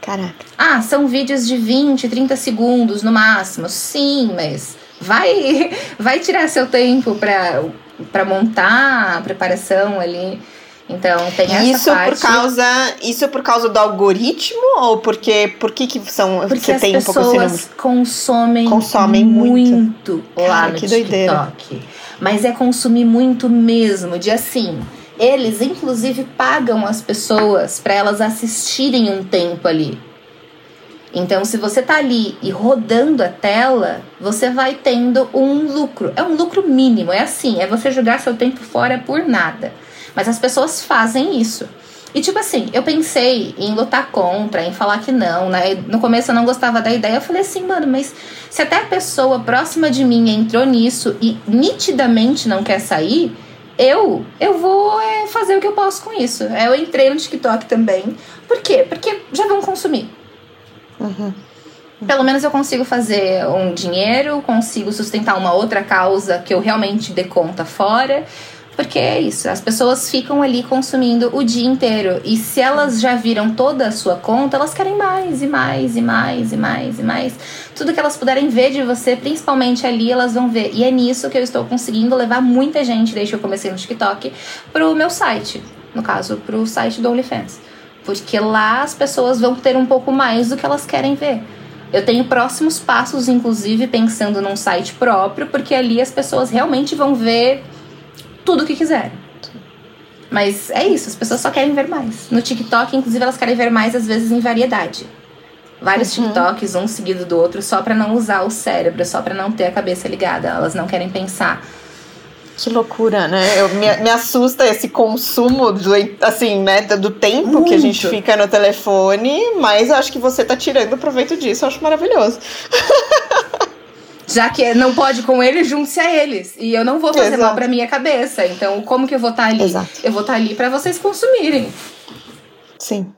Caraca. Ah, são vídeos de 20, 30 segundos no máximo. Sim, mas vai *laughs* vai tirar seu tempo para para montar a preparação ali. Então tem essa isso parte. por causa isso por causa do algoritmo ou porque por que que são porque você as tem um pouco esse consomem consomem muito, muito lá Cara, no que TikTok. Doideira. Mas é consumir muito mesmo, de assim, eles inclusive pagam as pessoas para elas assistirem um tempo ali. Então, se você tá ali e rodando a tela, você vai tendo um lucro. É um lucro mínimo, é assim, é você jogar seu tempo fora por nada. Mas as pessoas fazem isso. E tipo assim, eu pensei em lutar contra, em falar que não, né? No começo eu não gostava da ideia. Eu falei assim, mano, mas se até a pessoa próxima de mim entrou nisso e nitidamente não quer sair, eu eu vou é, fazer o que eu posso com isso. Eu entrei no TikTok também. Por quê? Porque já vão consumir. Uhum. Pelo menos eu consigo fazer um dinheiro, consigo sustentar uma outra causa que eu realmente dê conta fora. Porque é isso, as pessoas ficam ali consumindo o dia inteiro. E se elas já viram toda a sua conta, elas querem mais e mais e mais e mais e mais. Tudo que elas puderem ver de você, principalmente ali, elas vão ver. E é nisso que eu estou conseguindo levar muita gente, desde que eu comecei no TikTok, pro meu site. No caso, pro site do OnlyFans. Porque lá as pessoas vão ter um pouco mais do que elas querem ver. Eu tenho próximos passos, inclusive, pensando num site próprio, porque ali as pessoas realmente vão ver tudo o que quiserem. Mas é isso, as pessoas só querem ver mais. No TikTok, inclusive, elas querem ver mais, às vezes, em variedade. Vários uhum. TikToks, um seguido do outro, só para não usar o cérebro, só para não ter a cabeça ligada. Elas não querem pensar. Que loucura, né? Eu, me, me assusta esse consumo, do, assim, né, do tempo Muito. que a gente fica no telefone, mas acho que você tá tirando proveito disso, eu acho maravilhoso. *laughs* Já que não pode com eles, junte-se a eles. E eu não vou fazer Exato. mal pra minha cabeça. Então, como que eu vou estar tá ali? Exato. Eu vou estar tá ali para vocês consumirem. Sim.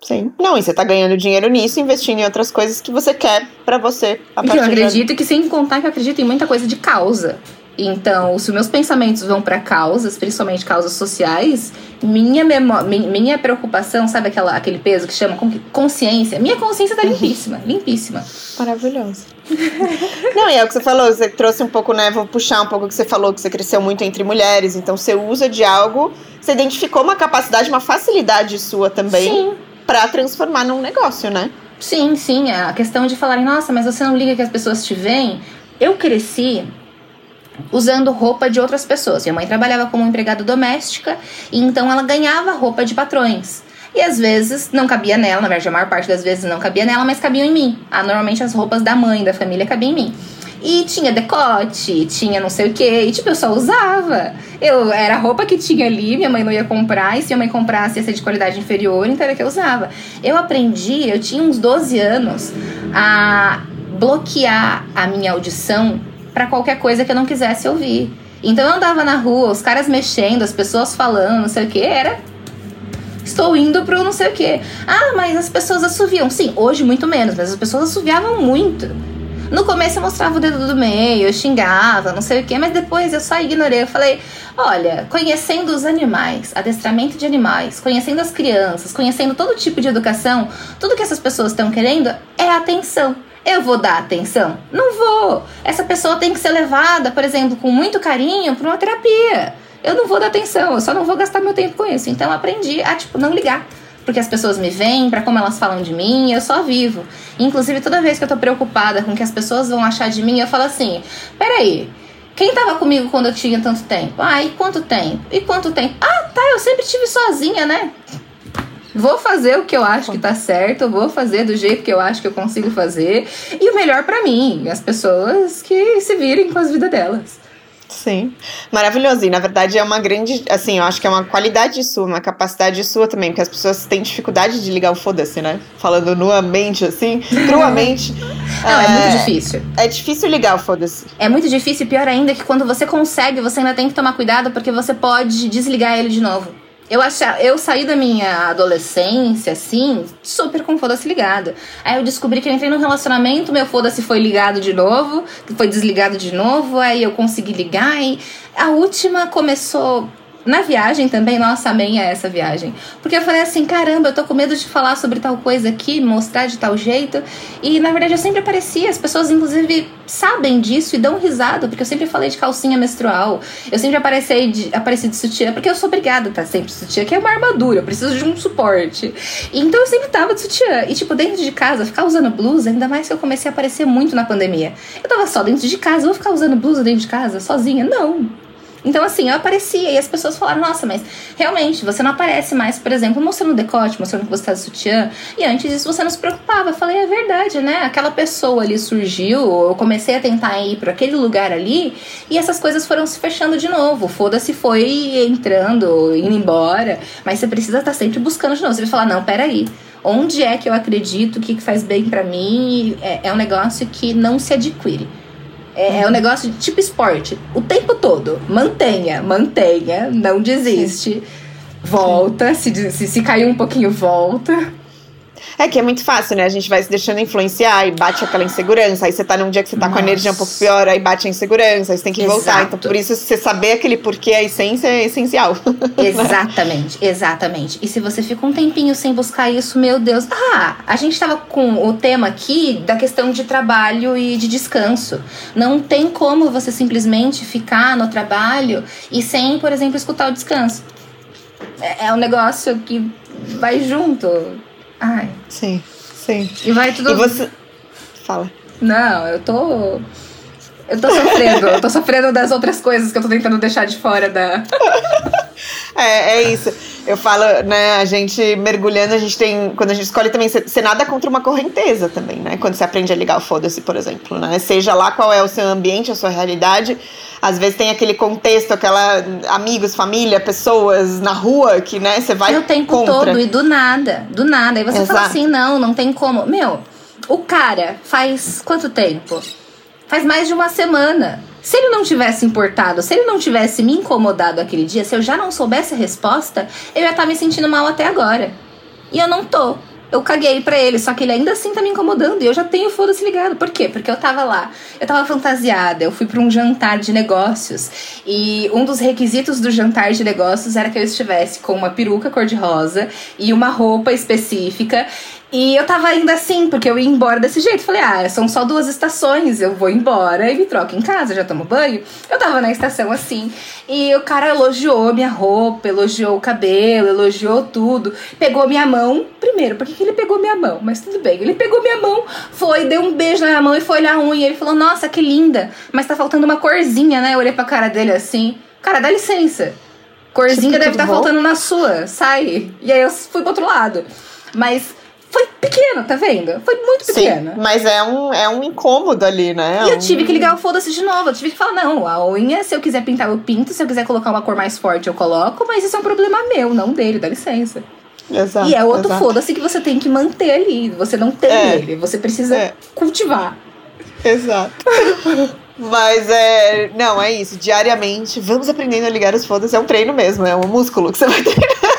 Sim. Não, e você tá ganhando dinheiro nisso, investindo em outras coisas que você quer para você. A que eu acredito que, sem contar que eu acredito em muita coisa de causa. Então, se meus pensamentos vão para causas, principalmente causas sociais, minha minha preocupação, sabe aquela, aquele peso que chama consciência? Minha consciência tá limpíssima, limpíssima. Maravilhoso. *laughs* Não, e é o que você falou, você trouxe um pouco, né? Vou puxar um pouco o que você falou, que você cresceu muito entre mulheres, então você usa de algo, você identificou uma capacidade, uma facilidade sua também para transformar num negócio, né? Sim, sim. A questão de falarem, nossa, mas você não liga que as pessoas te veem. Eu cresci usando roupa de outras pessoas. Minha mãe trabalhava como empregada doméstica e então ela ganhava roupa de patrões. E às vezes não cabia nela, na verdade a maior parte das vezes não cabia nela, mas cabiam em mim. Ah, normalmente as roupas da mãe, da família cabiam em mim. E tinha decote, tinha não sei o que, e tipo, eu só usava. Eu era a roupa que tinha ali, minha mãe não ia comprar, e se minha mãe comprasse ia ser de qualidade inferior, então era que eu usava. Eu aprendi, eu tinha uns 12 anos, a bloquear a minha audição para qualquer coisa que eu não quisesse ouvir. Então eu andava na rua, os caras mexendo, as pessoas falando, não sei o que, era. Estou indo pro não sei o que. Ah, mas as pessoas assoviam. Sim, hoje muito menos, mas as pessoas assoviavam muito. No começo eu mostrava o dedo do meio, eu xingava, não sei o que, mas depois eu só ignorei. Eu falei: olha, conhecendo os animais, adestramento de animais, conhecendo as crianças, conhecendo todo tipo de educação, tudo que essas pessoas estão querendo é atenção. Eu vou dar atenção? Não vou. Essa pessoa tem que ser levada, por exemplo, com muito carinho para uma terapia. Eu não vou dar atenção, eu só não vou gastar meu tempo com isso. Então aprendi a, tipo, não ligar. Porque as pessoas me veem, para como elas falam de mim, eu só vivo. Inclusive, toda vez que eu tô preocupada com o que as pessoas vão achar de mim, eu falo assim: peraí, quem tava comigo quando eu tinha tanto tempo? Ah, e quanto tempo? E quanto tempo? Ah, tá, eu sempre tive sozinha, né? Vou fazer o que eu acho que tá certo, vou fazer do jeito que eu acho que eu consigo fazer. E o melhor para mim, as pessoas que se virem com as vidas delas. Sim, maravilhoso. E na verdade é uma grande, assim, eu acho que é uma qualidade sua, uma capacidade sua também, porque as pessoas têm dificuldade de ligar o foda-se, né? Falando nuamente, assim, *laughs* cruamente. Não, é, é, muito difícil. É difícil ligar o foda-se. É muito difícil, pior ainda que quando você consegue, você ainda tem que tomar cuidado, porque você pode desligar ele de novo. Eu, achava, eu saí da minha adolescência, assim, super com foda-se ligado. Aí eu descobri que eu entrei num relacionamento, meu foda-se foi ligado de novo, foi desligado de novo, aí eu consegui ligar e a última começou na viagem também, nossa, amei essa viagem. Porque eu falei assim, caramba, eu tô com medo de falar sobre tal coisa aqui, mostrar de tal jeito. E na verdade eu sempre aparecia, as pessoas inclusive sabem disso e dão risada, porque eu sempre falei de calcinha menstrual. Eu sempre apareci de, apareci de sutiã, porque eu sou obrigada a estar sempre de sutiã, que é uma armadura, eu preciso de um suporte. E, então eu sempre tava de sutiã. E tipo, dentro de casa, ficar usando blusa, ainda mais que eu comecei a aparecer muito na pandemia. Eu tava só dentro de casa, vou ficar usando blusa dentro de casa, sozinha? Não. Então, assim, eu aparecia e as pessoas falaram: Nossa, mas realmente você não aparece mais, por exemplo, mostrando decote, mostrando que você tá de sutiã. E antes disso você não se preocupava. Eu falei: É verdade, né? Aquela pessoa ali surgiu, eu comecei a tentar ir para aquele lugar ali e essas coisas foram se fechando de novo. Foda-se, foi entrando, indo embora. Mas você precisa estar tá sempre buscando de novo. Você vai falar: Não, peraí onde é que eu acredito, o que, faz bem para mim, é, é, um negócio que não se adquire. É, é um negócio de tipo esporte. O tempo todo. Mantenha, mantenha, não desiste. Volta, se, se, se caiu um pouquinho, volta. É que é muito fácil, né? A gente vai se deixando influenciar e bate aquela insegurança. Aí você tá num dia que você tá Nossa. com a energia um pouco pior, aí bate a insegurança, aí você tem que Exato. voltar. Então, por isso, você saber aquele porquê, a essência é essencial. *laughs* Exatamente, exatamente. E se você fica um tempinho sem buscar isso, meu Deus. Ah, a gente tava com o tema aqui da questão de trabalho e de descanso. Não tem como você simplesmente ficar no trabalho e sem, por exemplo, escutar o descanso. É, é um negócio que vai junto Ai. Sim, sim. E vai tudo. E você. Fala. Não, eu tô. Eu tô sofrendo. eu tô sofrendo das outras coisas que eu tô tentando deixar de fora da. *laughs* é, é isso. Eu falo, né, a gente mergulhando, a gente tem. Quando a gente escolhe também, você nada contra uma correnteza também, né? Quando você aprende a ligar o foda-se, por exemplo, né? Seja lá qual é o seu ambiente, a sua realidade. Às vezes tem aquele contexto, aquela amigos, família, pessoas na rua que, né, você vai. O tempo contra. todo e do nada. Do nada. Aí você Exato. fala assim, não, não tem como. Meu, o cara faz quanto tempo? Faz mais de uma semana. Se ele não tivesse importado, se ele não tivesse me incomodado aquele dia, se eu já não soubesse a resposta, eu ia estar me sentindo mal até agora. E eu não tô. eu caguei pra ele, só que ele ainda assim tá me incomodando e eu já tenho foda-se ligado. Por quê? Porque eu tava lá, eu tava fantasiada, eu fui pra um jantar de negócios e um dos requisitos do jantar de negócios era que eu estivesse com uma peruca cor-de-rosa e uma roupa específica e eu tava ainda assim, porque eu ia embora desse jeito. Falei, ah, são só duas estações, eu vou embora e me troco em casa, já tomo banho. Eu tava na estação assim, e o cara elogiou minha roupa, elogiou o cabelo, elogiou tudo. Pegou minha mão, primeiro, por que ele pegou minha mão? Mas tudo bem, ele pegou minha mão, foi, deu um beijo na minha mão e foi olhar a unha. Ele falou, nossa, que linda, mas tá faltando uma corzinha, né? Eu olhei pra cara dele assim, cara, dá licença. Corzinha tipo, deve estar tá faltando na sua, sai. E aí eu fui pro outro lado. Mas foi pequeno, tá vendo? Foi muito pequeno. Sim, mas é um, é um incômodo ali, né? E é eu tive que ligar o foda-se de novo. Eu tive que falar, não, a unha, se eu quiser pintar, eu pinto. Se eu quiser colocar uma cor mais forte, eu coloco. Mas isso é um problema meu, não dele, dá licença. Exato, e é outro foda-se que você tem que manter ali. Você não tem é, ele, você precisa é. cultivar. Exato. *laughs* Mas é. Não, é isso. Diariamente, vamos aprendendo a ligar os foda-se. É um treino mesmo, é um músculo que você vai treinando. *laughs*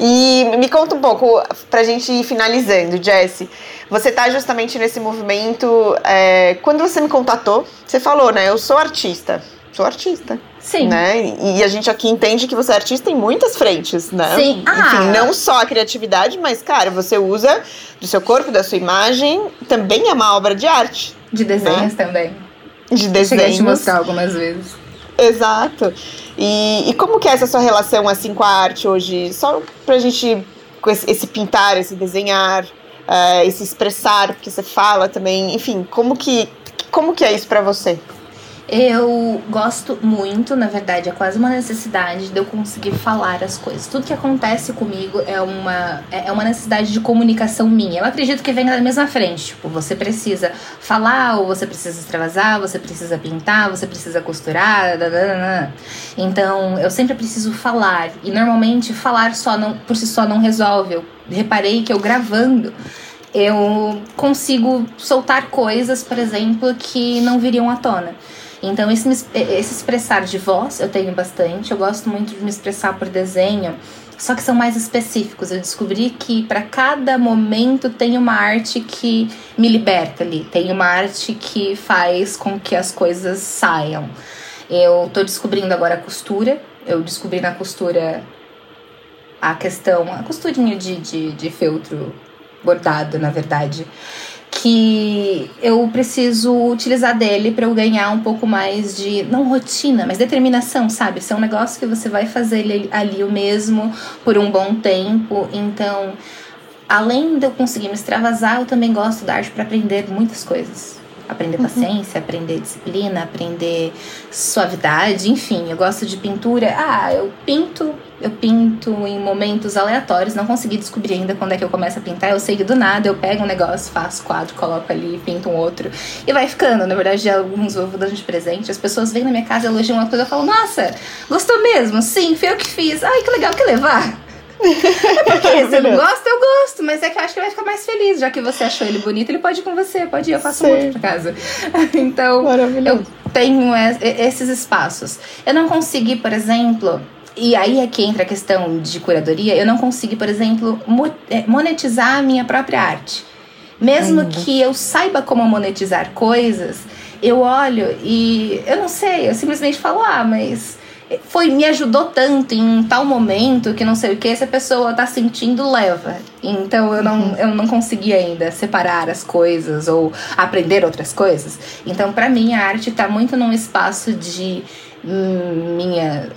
E me conta um pouco, pra gente ir finalizando, Jesse. Você tá justamente nesse movimento. É, quando você me contatou, você falou, né? Eu sou artista. Sou artista. Sim. Né? E a gente aqui entende que você é artista em muitas frentes, né? Sim. Ah. Enfim, não só a criatividade, mas, cara, você usa do seu corpo, da sua imagem, também é uma obra de arte. De desenhos né? também. De desenhos. Cheguei a te mostrar algumas vezes. Exato. E, e como que é essa sua relação assim com a arte hoje? Só pra gente com esse, esse pintar, esse desenhar, uh, esse expressar, porque você fala também, enfim, como que como que é isso para você? Eu gosto muito, na verdade, é quase uma necessidade de eu conseguir falar as coisas. Tudo que acontece comigo é uma, é, é uma necessidade de comunicação minha. Eu acredito que vem da mesma frente. Tipo, você precisa falar, ou você precisa extravasar, você precisa pintar, você precisa costurar. Dadadana. Então, eu sempre preciso falar. E normalmente falar só não, por si só não resolve. Eu reparei que eu gravando eu consigo soltar coisas, por exemplo, que não viriam à tona. Então, esse, esse expressar de voz eu tenho bastante. Eu gosto muito de me expressar por desenho, só que são mais específicos. Eu descobri que para cada momento tem uma arte que me liberta ali, tem uma arte que faz com que as coisas saiam. Eu tô descobrindo agora a costura. Eu descobri na costura a questão, a costurinha de, de, de feltro bordado, na verdade que eu preciso utilizar dele para eu ganhar um pouco mais de não rotina, mas determinação, sabe? Ser é um negócio que você vai fazer ali, o mesmo por um bom tempo. Então, além de eu conseguir me extravasar, eu também gosto da arte para aprender muitas coisas. Aprender uhum. paciência, aprender disciplina, aprender suavidade, enfim, eu gosto de pintura. Ah, eu pinto eu pinto em momentos aleatórios, não consegui descobrir ainda quando é que eu começo a pintar. Eu sei que do nada eu pego um negócio, faço quadro, coloco ali, pinto um outro e vai ficando. Na verdade, alguns eu vou dando de presente. As pessoas vêm na minha casa, elogiam uma coisa, eu falo, nossa, gostou mesmo? Sim, foi eu que fiz. Ai, que legal, quer levar? É porque você não gosta, eu gosto, mas é que eu acho que ele vai ficar mais feliz, já que você achou ele bonito, ele pode ir com você, pode ir, eu faço Sim. um outro pra casa. *laughs* Então, eu tenho esses espaços. Eu não consegui, por exemplo, e aí é que entra a questão de curadoria. Eu não consigo, por exemplo, é, monetizar a minha própria arte. Mesmo Ainda. que eu saiba como monetizar coisas, eu olho e eu não sei, eu simplesmente falo, ah, mas foi me ajudou tanto em tal momento que não sei o que essa pessoa tá sentindo leva. Então eu não, uhum. eu não consegui ainda separar as coisas ou aprender outras coisas. Então para mim a arte tá muito num espaço de hum, minha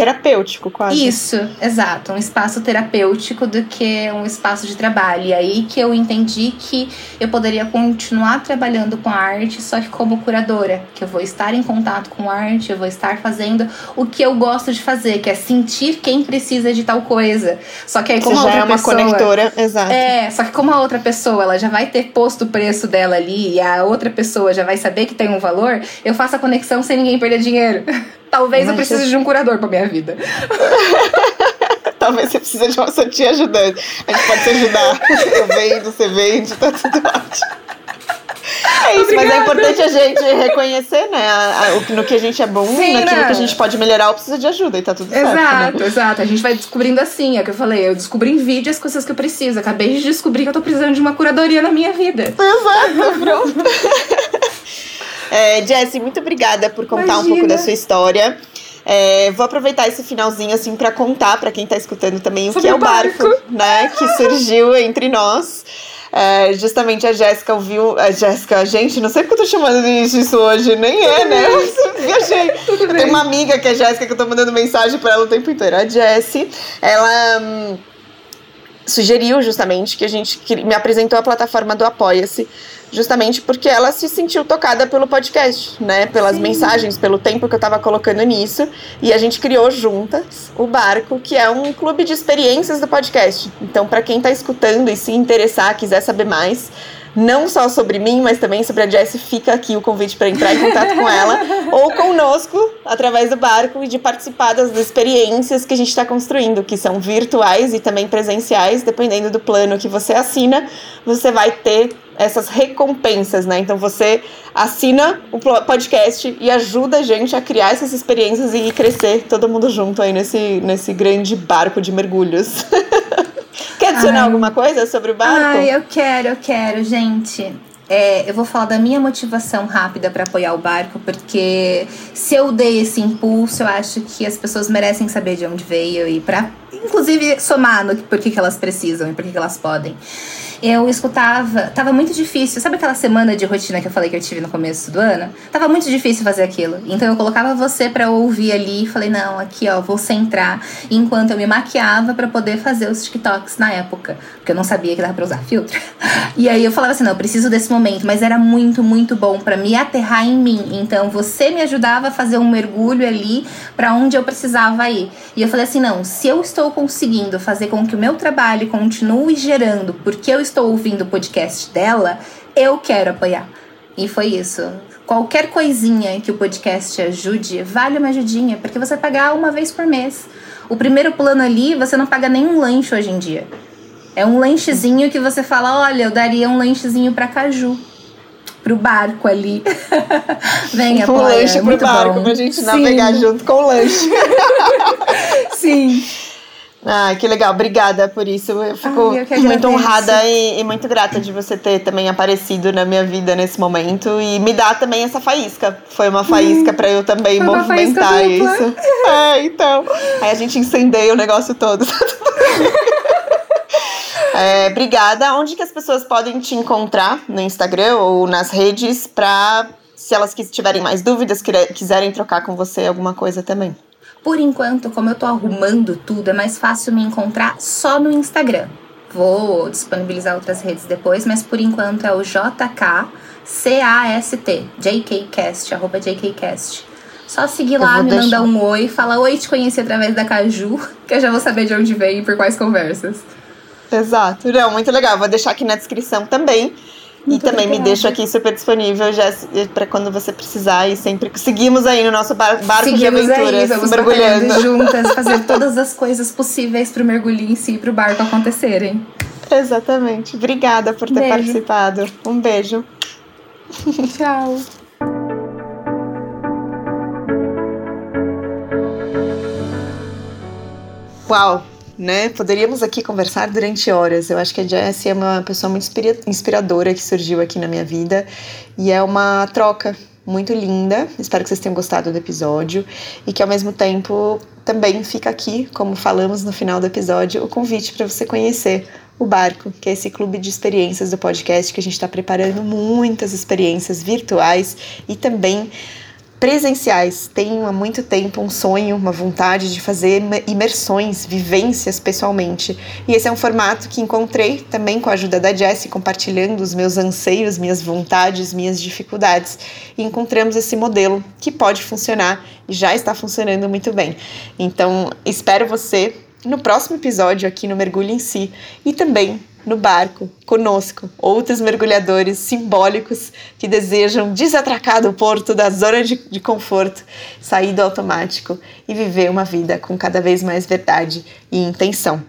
terapêutico, quase. Isso, exato. Um espaço terapêutico do que um espaço de trabalho. E aí que eu entendi que eu poderia continuar trabalhando com a arte, só que como curadora. Que eu vou estar em contato com a arte, eu vou estar fazendo o que eu gosto de fazer, que é sentir quem precisa de tal coisa. Só que aí, como Você já é uma pessoa, conectora, exato. É, só que como a outra pessoa ela já vai ter posto o preço dela ali e a outra pessoa já vai saber que tem um valor, eu faço a conexão sem ninguém perder dinheiro. *laughs* Talvez Mas eu precise de um curador pra minha vida. *laughs* Talvez você precise de uma santinha ajudante. A gente pode te ajudar. Eu vendo, você vende, tá tudo ótimo. É isso, Obrigada. mas é importante a gente reconhecer, né? A, a, no que a gente é bom, Sim, naquilo né? que a gente pode melhorar ou precisa de ajuda e tá tudo exato, certo. Exato, né? exato. A gente vai descobrindo assim, é o que eu falei. Eu descobri em vídeo as coisas que eu preciso. Acabei de descobrir que eu tô precisando de uma curadoria na minha vida. Exato, pronto. *laughs* é, Jessie, muito obrigada por contar Imagina. um pouco da sua história. É, vou aproveitar esse finalzinho assim para contar para quem tá escutando também o Sobre que é o barco, barco, né, que surgiu entre nós. É, justamente a Jéssica ouviu. A Jéssica, gente, não sei porque eu tô chamando disso hoje, nem é, né? *laughs* Viajei. Tem uma amiga que é Jéssica que eu tô mandando mensagem para ela o tempo inteiro. A Jessie, ela. Hum, sugeriu justamente que a gente que me apresentou a plataforma do Apoia-se justamente porque ela se sentiu tocada pelo podcast, né? Pelas Sim. mensagens, pelo tempo que eu estava colocando nisso. E a gente criou juntas o Barco, que é um clube de experiências do podcast. Então, para quem está escutando e se interessar, quiser saber mais, não só sobre mim, mas também sobre a Jessie, fica aqui o convite para entrar em contato com ela *laughs* ou conosco através do barco e de participar das experiências que a gente está construindo, que são virtuais e também presenciais, dependendo do plano que você assina, você vai ter essas recompensas, né? Então você assina o podcast e ajuda a gente a criar essas experiências e crescer todo mundo junto aí nesse, nesse grande barco de mergulhos. *laughs* Quer adicionar Ai. alguma coisa sobre o barco? Ai, eu quero, eu quero, gente. É, eu vou falar da minha motivação rápida para apoiar o barco, porque se eu dei esse impulso, eu acho que as pessoas merecem saber de onde veio e para, inclusive, somar no por que, que elas precisam e por que, que elas podem eu escutava. Tava muito difícil. Sabe aquela semana de rotina que eu falei que eu tive no começo do ano? Tava muito difícil fazer aquilo. Então eu colocava você para ouvir ali e falei: não, aqui ó, vou centrar. Enquanto eu me maquiava para poder fazer os TikToks na época. Porque eu não sabia que dava pra usar filtro. *laughs* E aí eu falava assim: não, eu preciso desse momento. Mas era muito, muito bom para me aterrar em mim. Então você me ajudava a fazer um mergulho ali para onde eu precisava ir. E eu falei assim: não, se eu estou conseguindo fazer com que o meu trabalho continue gerando, porque eu estou ouvindo o podcast dela, eu quero apoiar. E foi isso. Qualquer coisinha que o podcast ajude, vale uma ajudinha, porque você pagar uma vez por mês. O primeiro plano ali, você não paga nenhum lanche hoje em dia. É um lanchezinho que você fala: olha, eu daria um lanchezinho para caju. Pro barco ali. *laughs* Vem, apoia. Um lanche é pro barco, bom. pra gente Sim. navegar junto com o lanche. *laughs* Sim. Ah, que legal, obrigada por isso. Eu fico Ai, eu muito honrada e, e, muito grata de você ter também aparecido na minha vida nesse momento e me dar também essa faísca. Foi uma faísca hum, para eu também movimentar isso. *laughs* É, então. Aí a gente incendeia o negócio todo. *laughs* é, obrigada. Onde que as pessoas podem te encontrar no Instagram ou nas redes para, se elas tiverem mais dúvidas, quiserem trocar com você alguma coisa também? Por enquanto, como eu tô arrumando tudo, é mais fácil me encontrar só no Instagram. Vou disponibilizar outras redes depois, mas por enquanto é o JKCAST, JKCast, arroba JKCast. Só seguir lá, me deixar. mandar um oi, falar oi, te conheci através da Caju, *laughs* que eu já vou saber de onde veio e por quais conversas. Exato. Não, muito legal. Vou deixar aqui na descrição também e também obrigada. me deixo aqui super disponível já para quando você precisar e sempre seguimos aí no nosso bar barco seguimos de aventuras, aí, vamos mergulhando juntas, *laughs* fazer todas as coisas possíveis para o mergulho em si, para o barco acontecerem. Exatamente. Obrigada por ter beijo. participado. Um beijo. *laughs* Tchau. Uau, né? Poderíamos aqui conversar durante horas. Eu acho que a Jessie é uma pessoa muito inspiradora que surgiu aqui na minha vida e é uma troca muito linda. Espero que vocês tenham gostado do episódio e que ao mesmo tempo também fica aqui, como falamos no final do episódio, o convite para você conhecer o Barco, que é esse clube de experiências do podcast que a gente está preparando muitas experiências virtuais e também presenciais. Tenho há muito tempo um sonho, uma vontade de fazer imersões, vivências pessoalmente. E esse é um formato que encontrei também com a ajuda da Jessie, compartilhando os meus anseios, minhas vontades, minhas dificuldades. E encontramos esse modelo que pode funcionar e já está funcionando muito bem. Então, espero você no próximo episódio aqui no Mergulho em Si e também no barco, conosco, outros mergulhadores simbólicos que desejam desatracar do porto da zona de, de conforto, sair do automático e viver uma vida com cada vez mais verdade e intenção.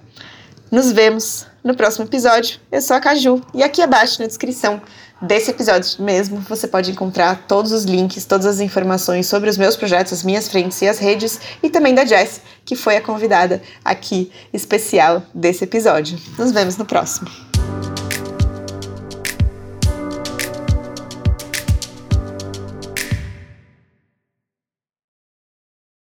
Nos vemos no próximo episódio. Eu sou a Caju e aqui abaixo na descrição desse episódio mesmo você pode encontrar todos os links, todas as informações sobre os meus projetos, as minhas frentes e as redes e também da Jess, que foi a convidada aqui especial desse episódio. Nos vemos no próximo.